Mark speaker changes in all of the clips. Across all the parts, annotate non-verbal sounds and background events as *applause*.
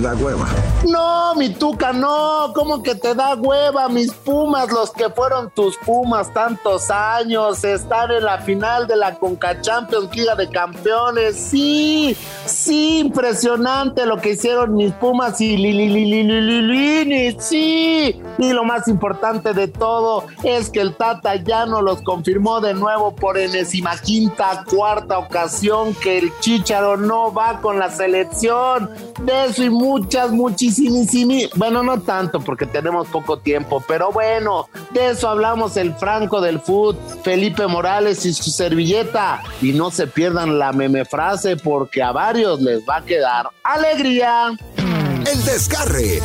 Speaker 1: da hueva.
Speaker 2: No, mi tuca, no. ¿Cómo que te da hueva? Mis Pumas, los que fueron tus Pumas tantos años, están en la final de la Conca Champions, Liga de Campeones. Sí, sí, impresionante lo que hicieron mis Pumas y Lili, Lili, Lili, Lili, sí. Y lo más importante de todo es que el Tata ya no los confirmó de nuevo por enésima quinta, cuarta ocasión que el Chicharo no va con la selección. De eso y muchas, muchísimas, bueno, no tanto porque tenemos poco tiempo, pero bueno, de eso hablamos el Franco del Food, Felipe Morales y su servilleta. Y no se pierdan la meme frase porque a varios les va a quedar alegría.
Speaker 1: El desgarre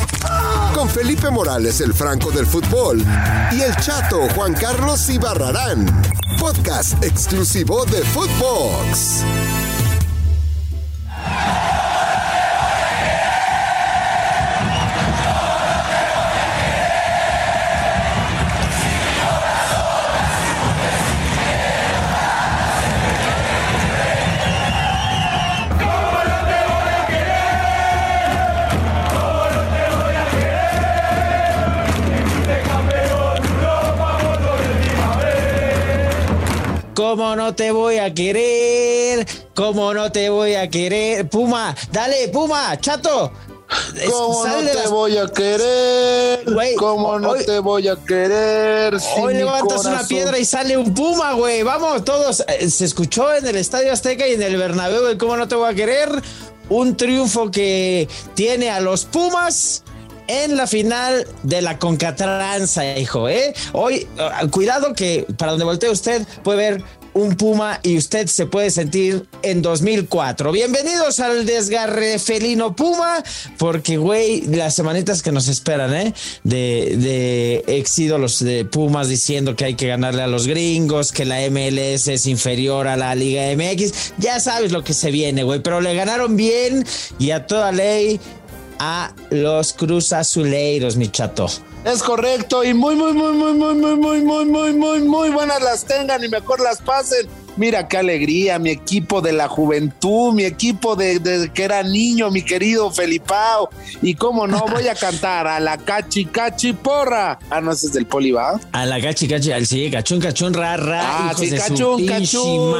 Speaker 1: con Felipe Morales, el Franco del fútbol, y el chato Juan Carlos Ibarrarán. Podcast exclusivo de Footbox.
Speaker 3: ¿Cómo no te voy a querer? ¿Cómo no te voy a querer? Puma, dale, Puma, chato.
Speaker 2: ¿Cómo no te voy a querer? ¿Cómo no te voy a querer?
Speaker 3: hoy levantas una piedra y sale un puma, güey. Vamos, todos. Eh, se escuchó en el Estadio Azteca y en el Bernabéu, ¿cómo no te voy a querer? Un triunfo que tiene a los Pumas en la final de la Concatranza, hijo, ¿eh? Hoy, ah, cuidado que para donde voltee usted puede ver un Puma y usted se puede sentir en 2004. Bienvenidos al desgarre felino Puma, porque, güey, las semanitas que nos esperan, ¿eh? De, de ex ídolos de Pumas diciendo que hay que ganarle a los gringos, que la MLS es inferior a la Liga MX. Ya sabes lo que se viene, güey, pero le ganaron bien y a toda ley a los Cruz Azuleiros, mi chato.
Speaker 2: Es correcto y muy, muy, muy, muy, muy, muy, muy, muy, muy, muy, muy buenas las tengan y mejor las pasen Mira qué alegría, mi equipo de la juventud, mi equipo de, que era niño, mi querido Felipao. Y cómo no, voy a *laughs* cantar a la cachi cachi porra. Ah, no, ese es del poli, ¿va?
Speaker 3: A la cachi cachi, al sí, cachun cachun ra ra.
Speaker 2: Ah, sí, cachun cachun.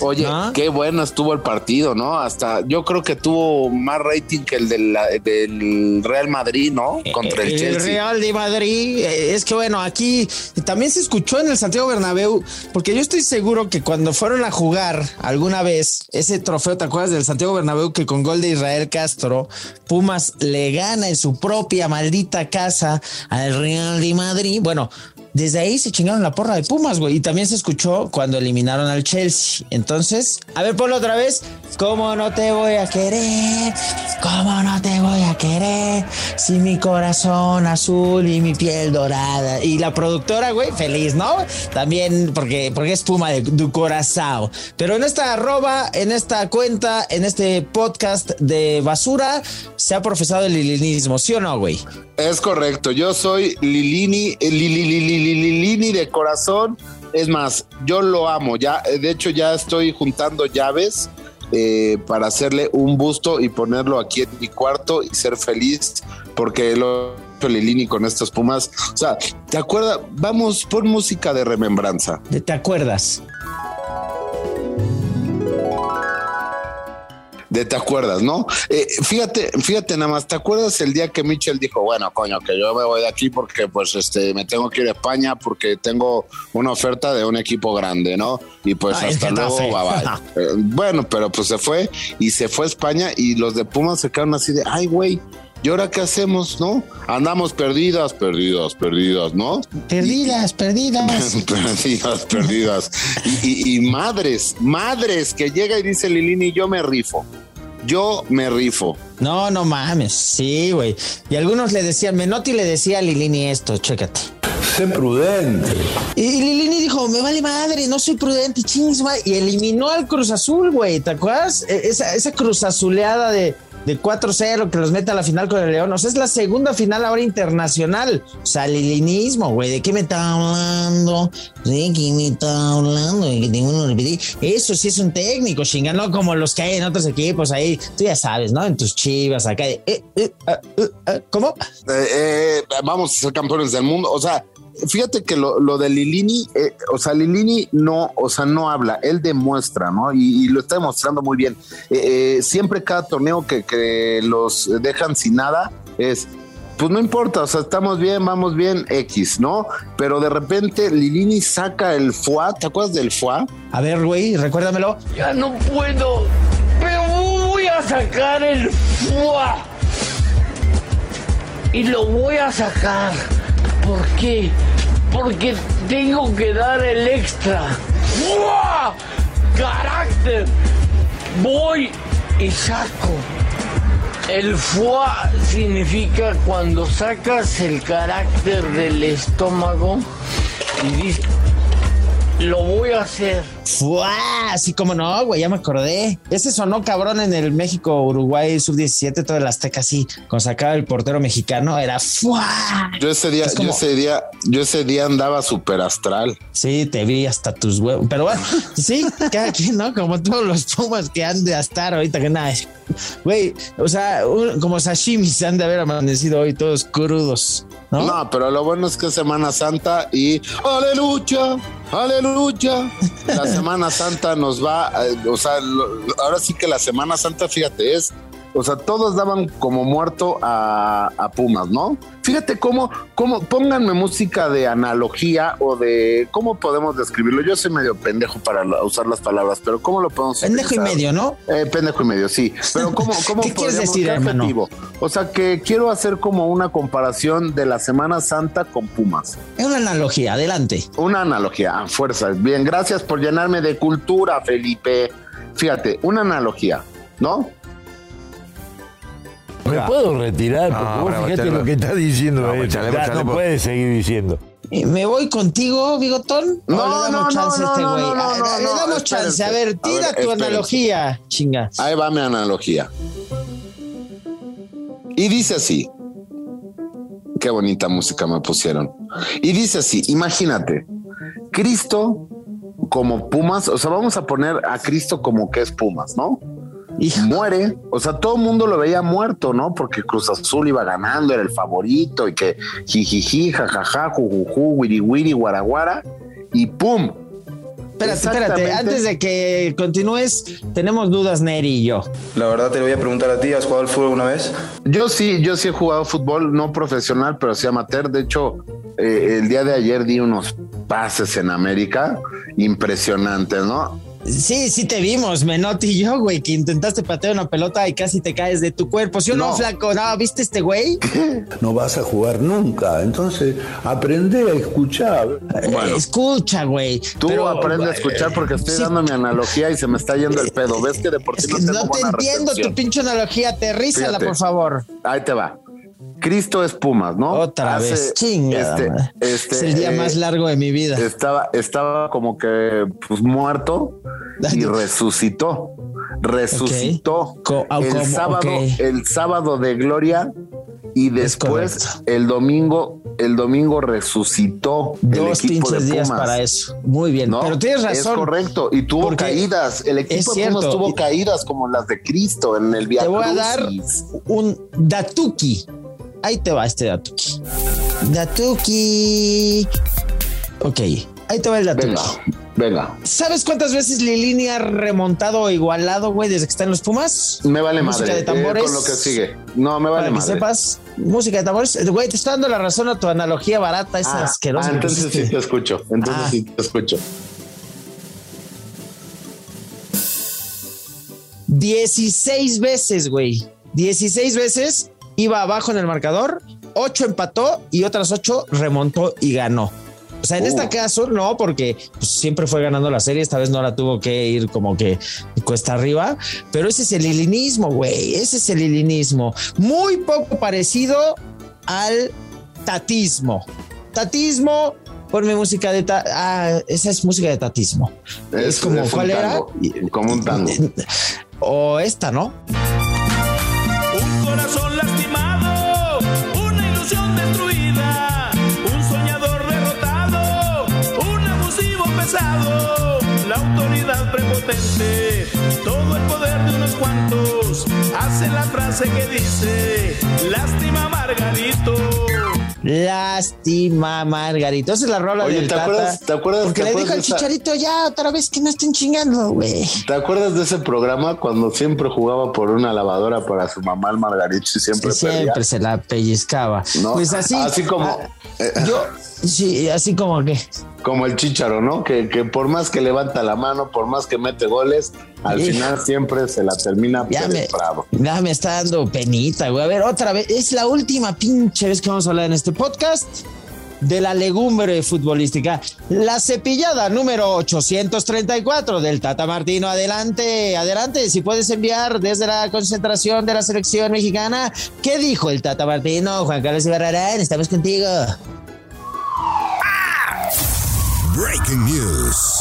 Speaker 2: Oye, qué bueno estuvo el partido, ¿no? Hasta yo creo que tuvo más rating que el del, del Real Madrid, ¿no? Contra el, Chelsea.
Speaker 3: El Real de Madrid. Eh, es que bueno, aquí también se escuchó en el Santiago Bernabéu, porque yo estoy seguro que cuando cuando fueron a jugar alguna vez ese trofeo, ¿te acuerdas del Santiago Bernabéu que con gol de Israel Castro, Pumas le gana en su propia maldita casa al Real de Madrid? Bueno, desde ahí se chingaron la porra de Pumas, güey. Y también se escuchó cuando eliminaron al Chelsea. Entonces, a ver, ponlo otra vez. ¿Cómo no te voy a querer? ¿Cómo no te voy a querer? Si mi corazón azul y mi piel dorada. Y la productora, güey, feliz, ¿no? También porque, porque es Puma de tu corazón. Pero en esta arroba, en esta cuenta, en este podcast de basura, se ha profesado el lilinismo, ¿sí o no, güey?
Speaker 2: Es correcto. Yo soy Lilini, Lili, Lili, Lili de corazón. Es más, yo lo amo. Ya, de hecho, ya estoy juntando llaves eh, para hacerle un busto y ponerlo aquí en mi cuarto y ser feliz porque lo Lilini con estas pumas. O sea, ¿te acuerdas? Vamos por música de remembranza.
Speaker 3: ¿Te acuerdas?
Speaker 2: De te acuerdas, ¿no? Eh, fíjate, fíjate nada más, ¿te acuerdas el día que Mitchell dijo, bueno, coño, que yo me voy de aquí porque pues este me tengo que ir a España porque tengo una oferta de un equipo grande, ¿no? Y pues hasta luego, bye bye. *laughs* Eh, bueno, pero pues se fue y se fue a España y los de Pumas se quedaron así de, ay, güey, ¿Y ahora qué hacemos, no? Andamos perdidas, perdidas, perdidas, ¿no?
Speaker 3: Perdidas, perdidas. *laughs*
Speaker 2: perdidas, perdidas. Y, y, madres, madres que llega y dice Lilini, yo me rifo. Yo me rifo.
Speaker 3: No, no mames. Sí, güey. Y algunos le decían, Menotti le decía a Lilini esto, chécate.
Speaker 1: Sé prudente.
Speaker 3: Y Lilini dijo, me vale madre, no soy prudente, chingos, Y eliminó al Cruz Azul, güey. ¿Te acuerdas? E, esa, esa cruz azuleada de de 4-0 que los mete a la final con el León. O sea, es la segunda final ahora internacional. O sea, lilinismo, güey. ¿De qué me está hablando? ¿De qué me está hablando? ¿De que tengo uno Eso sí es un técnico, chinga, no como los que hay en otros equipos ahí. Tú ya sabes, ¿no? En tus chivas, acá. Eh, eh, ah, uh, ah, ¿Cómo?
Speaker 2: Eh, vamos a ser campeones del mundo. O sea, fíjate que lo, de Lilini, eh, o sea, Lilini no, o sea, no habla, él demuestra, ¿no? Y, lo está demostrando muy bien. Eh, eh, siempre cada torneo que, que, los dejan sin nada es, pues no importa, o sea, estamos bien, vamos bien, X, ¿no? Pero de repente Lilini saca el FUA, ¿te acuerdas del FUA?
Speaker 3: A ver, güey, recuérdamelo.
Speaker 4: Ya no puedo, pero voy a sacar el FUA. Y lo voy a sacar. ¿Por qué? porque tengo que dar el extra. ¡Wow! ¡Carácter! Voy y saco. El foie significa cuando sacas el carácter del estómago y dices, lo voy a hacer.
Speaker 3: ¡Fua! Así como no, güey, ya me acordé. Ese sonó cabrón en el México-Uruguay sub-17, todo el Azteca así, cuando sacaba el portero mexicano, era ¡fua!
Speaker 2: Yo ese día, yo ese día, yo ese día andaba súper astral.
Speaker 3: Sí, te vi hasta tus huevos. Pero bueno, *laughs* sí, cada quien, ¿no? Como todos los pumas que han de estar ahorita que nada. Güey, o sea, como sashimi se han de haber amanecido hoy todos crudos. ¿No?
Speaker 2: ¿no? pero lo bueno es que es Semana Santa y aleluya, aleluya. La Semana Santa nos va, eh, o sea, ahora sí que la Semana Santa, fíjate, es o sea, todos daban como muerto a, Pumas, ¿no? Fíjate cómo, cómo, pónganme música de analogía o de cómo podemos describirlo. Yo soy medio pendejo para usar las palabras, pero ¿cómo lo podemos
Speaker 3: Pendejo y medio, ¿no?
Speaker 2: Eh, pendejo y medio, sí. Pero ¿cómo, *laughs* cómo
Speaker 3: ¿Qué quieres decir, hermano?
Speaker 2: O sea, que quiero hacer como una comparación de la Semana Santa con Pumas.
Speaker 3: Es una analogía, adelante.
Speaker 2: Una analogía, fuerza. Bien, gracias por llenarme de cultura, Felipe. Fíjate, una analogía, ¿no?
Speaker 5: ¿Me puedo retirar? Porque vos fíjate lo que está diciendo no, ya no puede seguir diciendo.
Speaker 3: ¿Me voy contigo, Bigotón?
Speaker 2: No, no, le damos chance
Speaker 3: a
Speaker 2: este güey?
Speaker 3: le damos chance. A ver, tira tu analogía, chinga.
Speaker 2: Ahí va mi analogía. Y dice así. Qué bonita música me pusieron. Y dice así, imagínate, Cristo como Pumas, o sea, vamos a poner a Cristo como que es Pumas, ¿no? Y muere. O sea, todo el mundo lo veía muerto, ¿no? Porque Cruz Azul iba ganando, era el favorito y que jijiji, jajaja, jujuju, wiri wiri, guaraguara y ¡pum!
Speaker 3: Espérate, espérate, antes de que continúes, tenemos dudas Neri y yo.
Speaker 6: La verdad te lo voy a preguntar a ti, ¿has jugado al fútbol alguna vez?
Speaker 2: Yo sí, yo sí he jugado fútbol, no profesional, pero sí amateur. De hecho, eh, el día de ayer di unos pases en América impresionantes, ¿no?
Speaker 3: Sí, sí te vimos, Menotti y yo, güey, que intentaste patear una pelota y casi te caes de tu cuerpo. ¿Sí o no, flaco? No, ¿viste este güey?
Speaker 5: No vas a jugar nunca. Entonces, aprende a escuchar.
Speaker 3: Bueno, Escucha, güey.
Speaker 2: Tú aprende a escuchar porque estoy dando mi analogía y se me está yendo el pedo. ¿Ves que de por sí
Speaker 3: no, no te entiendo tu pinche analogía. Aterrízala, por favor.
Speaker 2: Ahí te va. Cristo es Pumas, ¿no?
Speaker 3: Otra vez, chinga. Este, este, es el día más eh, largo de mi vida.
Speaker 2: Estaba, estaba como que pues muerto y resucitó. Resucitó el sábado, el sábado de gloria y después el domingo, el domingo resucitó
Speaker 3: Dos
Speaker 2: el
Speaker 3: equipo de Pumas. días para eso. Muy bien, pero tienes razón.
Speaker 2: Es correcto y tuvo caídas. El equipo de Pumas tuvo caídas como las de Cristo en el viaje.
Speaker 3: Te voy a dar un datuki Ahí te va este Datuki. Datuki. Ok, ahí te va el Datuki.
Speaker 2: Venga, venga.
Speaker 3: ¿Sabes cuántas veces Lilini ha remontado o igualado, güey, desde que está en los Pumas?
Speaker 2: Me vale música madre. de tambores. Eh, con lo que sigue. No, me vale Para
Speaker 3: que sepas, música de tambores. Güey, te está dando la razón a tu analogía barata, esa ah, asquerosa.
Speaker 2: Ah, entonces sí te escucho. Entonces ah. sí te escucho.
Speaker 3: 16 veces, güey. 16 veces iba abajo en el marcador, ocho empató y otras ocho remontó y ganó. O sea, en este caso no, porque pues, siempre fue ganando la serie, esta vez no la tuvo que ir como que cuesta arriba, pero ese es el ilinismo, güey, ese es el ilinismo. Muy poco parecido al tatismo. Tatismo, ponme música de... ah, esa es música de tatismo. Es, como, ¿cuál era?
Speaker 2: Como un tango. *laughs*
Speaker 3: O esta, ¿no?
Speaker 7: La autoridad prepotente, todo el poder de unos cuantos, hace la frase que dice, lástima Margarito.
Speaker 3: Lástima, Margarito. Esa es la rola
Speaker 2: Oye,
Speaker 3: del
Speaker 2: ¿te
Speaker 3: Tata.
Speaker 2: acuerdas- te acuerdas-
Speaker 3: Porque
Speaker 2: te
Speaker 3: le dijo
Speaker 2: acuerdas
Speaker 3: al
Speaker 2: esa-
Speaker 3: Chicharito ya otra vez que no estén chingando, güey.
Speaker 2: ¿Te acuerdas de ese programa cuando siempre jugaba por una lavadora para su mamá el Margarito y siempre,
Speaker 3: Siempre
Speaker 2: perdía?
Speaker 3: se la pellizcaba.
Speaker 2: No,
Speaker 3: Pues así.
Speaker 2: así como-
Speaker 3: ah, yo, sí, así como que.
Speaker 2: Como el Chicharo, ¿no? Que, que por más que levanta la mano, por más que mete goles, al final siempre se la termina
Speaker 3: Ya me, ya me está dando penita, güey. A ver, otra vez. Es la última pinche vez que vamos a hablar en este podcast de la legumbre futbolística. La cepillada número 834 del Tata Martino. Adelante, adelante. Si puedes enviar desde la concentración de la selección mexicana. ¿Qué dijo el Tata Martino? Juan Carlos Ibarrarán, estamos contigo.
Speaker 1: Breaking news.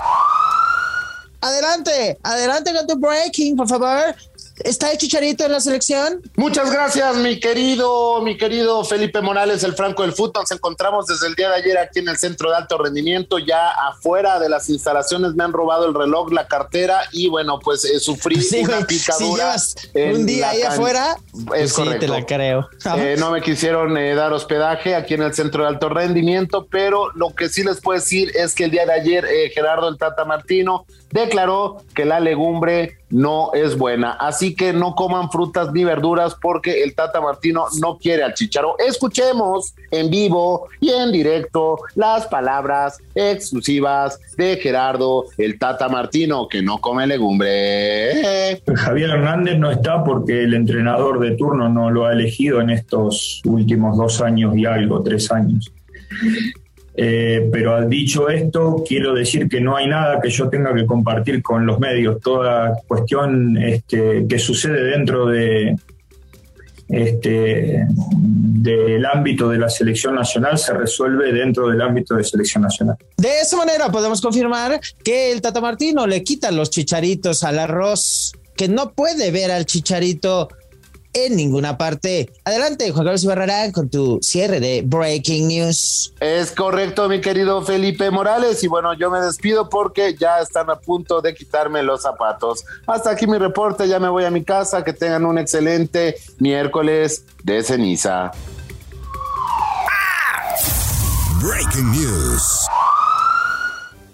Speaker 3: Adelante, adelante con tu breaking, por favor. ¿Está el chicharito en la selección?
Speaker 2: Muchas gracias, mi querido, mi querido Felipe Morales, el Franco del Fútbol. Nos encontramos desde el día de ayer aquí en el centro de alto rendimiento, ya afuera de las instalaciones. Me han robado el reloj, la cartera y bueno, pues eh, sufrí
Speaker 3: Sí,
Speaker 2: una
Speaker 3: güey.
Speaker 2: picadura.
Speaker 3: Si llevas un día ahí
Speaker 2: can-
Speaker 3: afuera,
Speaker 2: Es
Speaker 3: pues sí,
Speaker 2: correcto.
Speaker 3: te la creo.
Speaker 2: Eh, no me quisieron eh, dar hospedaje aquí en el centro de alto rendimiento, pero lo que sí les puedo decir es que el día de ayer eh, Gerardo el Tata Martino declaró que la legumbre no es buena, así que no coman frutas ni verduras porque el Tata Martino no quiere al chicharo. Escuchemos en vivo y en directo las palabras exclusivas de Gerardo el Tata Martino que no come legumbre.
Speaker 8: Javier Hernández no está porque el entrenador de turno no lo ha elegido en estos últimos dos años y algo, tres años. Eh, pero dicho esto, quiero decir que no hay nada que yo tenga que compartir con los medios. Toda cuestión este, que sucede dentro de, este, del ámbito de la selección nacional se resuelve dentro del ámbito de selección nacional.
Speaker 3: De esa manera podemos confirmar que el Tata Martino le quita los chicharitos al arroz, que no puede ver al chicharito en ninguna parte. Adelante, Juan Carlos Ibarrarán, con tu cierre de Breaking News.
Speaker 2: Es correcto, mi querido Felipe Morales. Y bueno, yo me despido porque ya están a punto de quitarme los zapatos. Hasta aquí mi reporte, ya me voy a mi casa. Que tengan un excelente miércoles de ceniza.
Speaker 1: Breaking news.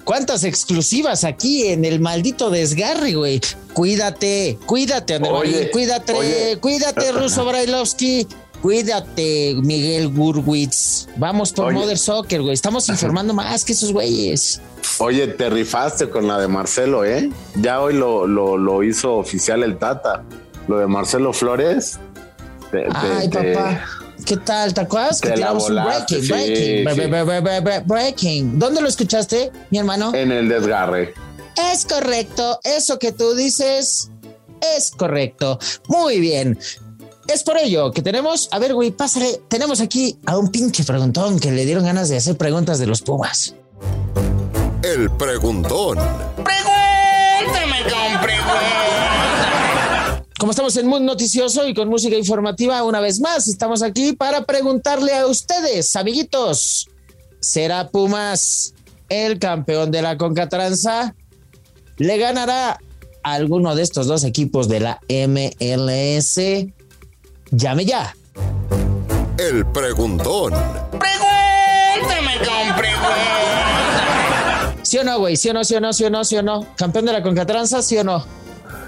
Speaker 3: ¿Cuántas exclusivas aquí en el maldito desgarre, güey? Cuídate, cuídate, André
Speaker 2: Oye,
Speaker 3: Marín, cuídate,
Speaker 2: oye.
Speaker 3: cuídate, *clears throat* Ruso Brailovsky. Cuídate, Miguel Gurwitz. Vamos por
Speaker 2: Oye.
Speaker 3: Mother Soccer, güey. Estamos informando *laughs* más que esos güeyes.
Speaker 2: Oye, te rifaste con la de Marcelo, ¿eh? Ya hoy lo, lo, lo hizo oficial el Tata. Lo de Marcelo Flores. te-
Speaker 3: Ay,
Speaker 2: te-
Speaker 3: papá. ¿Qué tal? ¿Te acuerdas que
Speaker 2: Te
Speaker 3: tiramos un breaking?
Speaker 2: sí,
Speaker 3: breaking,
Speaker 2: sí.
Speaker 3: bre- bre- bre- bre- bre- breaking. ¿Dónde lo escuchaste, mi hermano?
Speaker 2: En el desgarre.
Speaker 3: Es correcto. Eso que tú dices es correcto. Muy bien. Es por ello que tenemos, a ver, güey, pásale. Tenemos aquí a un pinche preguntón que le dieron ganas de hacer preguntas de los Pumas.
Speaker 1: El preguntón.
Speaker 3: Como estamos en Mood Noticioso y con música informativa, una vez más, estamos aquí para preguntarle a ustedes, amiguitos, ¿será Pumas el campeón de la Concatranza? ¿Le ganará a alguno de estos dos equipos de la MLS? Llame ya.
Speaker 1: El preguntón.
Speaker 3: ¿Sí o no, güey? ¿Sí o no, sí o no, sí o no, sí o no? ¿Campeón de la Concatranza, sí o no?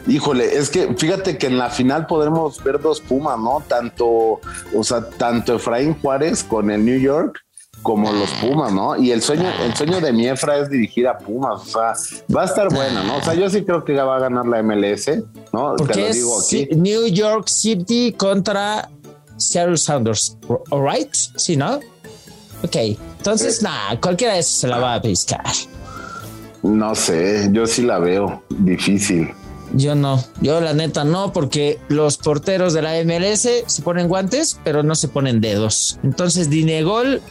Speaker 2: Híjole, es que fíjate que en la final podremos ver dos Pumas, ¿no? Tanto, o sea, tanto Efraín Juárez con el New York como los Pumas, ¿no? Y el sueño, el sueño de mi Efra es dirigir a Pumas, o sea, va a estar bueno, ¿no? O sea, yo sí creo que va a ganar la MLS, ¿no? Te
Speaker 3: Porque
Speaker 2: lo
Speaker 3: es
Speaker 2: digo aquí.
Speaker 3: New York City contra Seattle Sounders, all right? ¿Sí, no? Ok, entonces, nada, cualquiera de esos se la va a pescar.
Speaker 2: No sé, yo sí la veo difícil.
Speaker 3: Yo no, yo la neta no, porque los porteros de la MLS se ponen guantes, pero no se ponen dedos. Entonces, Dinegol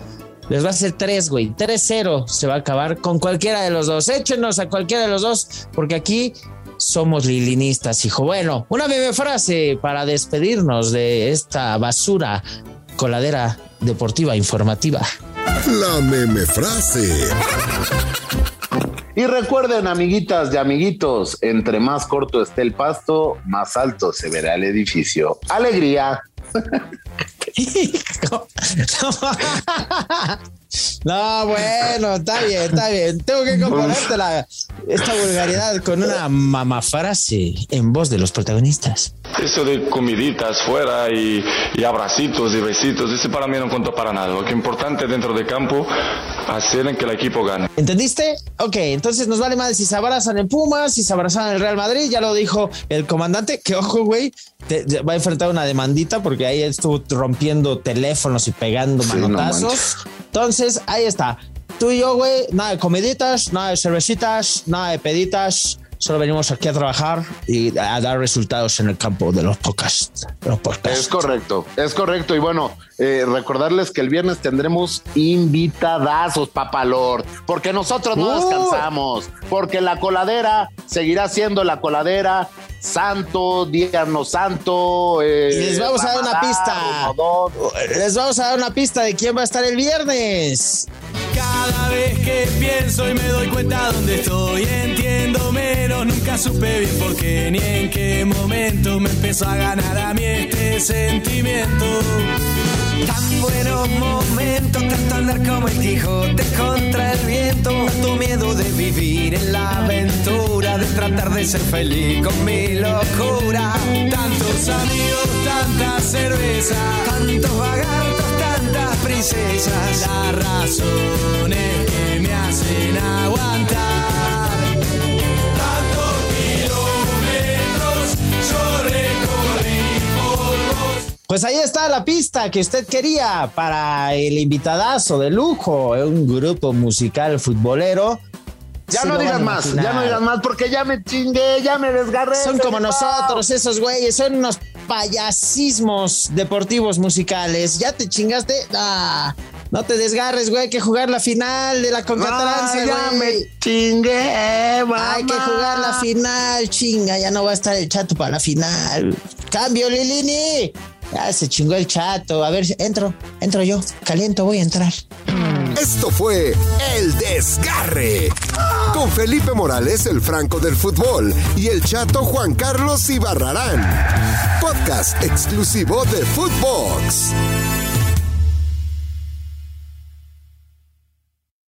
Speaker 3: les va a hacer tres, güey. 3-0 se va a acabar con cualquiera de los dos. Échenos a cualquiera de los dos, porque aquí somos lilinistas, hijo. Bueno, una breve frase para despedirnos de esta basura coladera deportiva informativa.
Speaker 1: La meme frase.
Speaker 2: Y recuerden, amiguitas y amiguitos, entre más corto esté el pasto, más alto se verá el edificio. Alegría. *laughs* *laughs*
Speaker 3: No, bueno, está bien, está bien. Tengo que componerte la, esta vulgaridad con una mamafrase en voz de los protagonistas.
Speaker 9: Eso de comiditas fuera y, y, abracitos y besitos, ese para mí no contó para nada. Lo que es importante dentro de campo, hacer en que el equipo gane.
Speaker 3: ¿Entendiste? Ok, entonces nos vale más si se abrazan en Pumas, si se abrazan en el Real Madrid, ya lo dijo el comandante, que ojo, güey, va a enfrentar una demandita porque ahí estuvo rompiendo teléfonos y pegando manotazos. Entonces, ahí está. Tú y yo, güey, nada de comiditas, nada de cervecitas, nada de peditas Solo venimos aquí a trabajar y a dar resultados en el campo de los podcasts.
Speaker 2: Es correcto, es correcto. Y bueno, eh, recordarles que el viernes tendremos invitadazos, papalor, porque nosotros no descansamos, porque la coladera seguirá siendo la coladera. Santo, no Santo.
Speaker 3: Eh, les vamos a dar una pista. Les vamos a dar una pista de quién va a estar el viernes.
Speaker 7: Cada vez que pienso y me doy cuenta dónde estoy, entiendo menos, nunca supe bien por qué ni en qué momento me empezó a ganar a mí este sentimiento. Tan buenos momentos, tanto andar como el Quijote contra el viento, tu miedo de vivir en la aventura, de tratar de ser feliz con mi locura. Tantos amigos, tanta cerveza, tantos vagartos princesas, las razones que me hacen aguantar.
Speaker 3: Pues ahí está la pista que usted quería para el invitadazo de lujo, un grupo musical futbolero
Speaker 2: ya no digas más, ya no digas más porque ya me chingué, ya me desgarré.
Speaker 3: Son como nosotros, esos güeyes, son unos payasismos deportivos musicales. Ya te chingaste. Ah, no te desgarres, güey, hay que jugar la final de la Concatrancia,
Speaker 2: güey. Ya me chingué,
Speaker 3: mamá. Hay que jugar la final, chinga, ya no va a estar el chato para la final. Cambio, Lilini. Ya se chingó el chato. A ver, entro, entro yo. Caliento, voy a entrar.
Speaker 1: Esto fue El Desgarre. Con Felipe Morales, el Franco del Fútbol, y el chato Juan Carlos Ibarrarán. Podcast exclusivo de Footbox.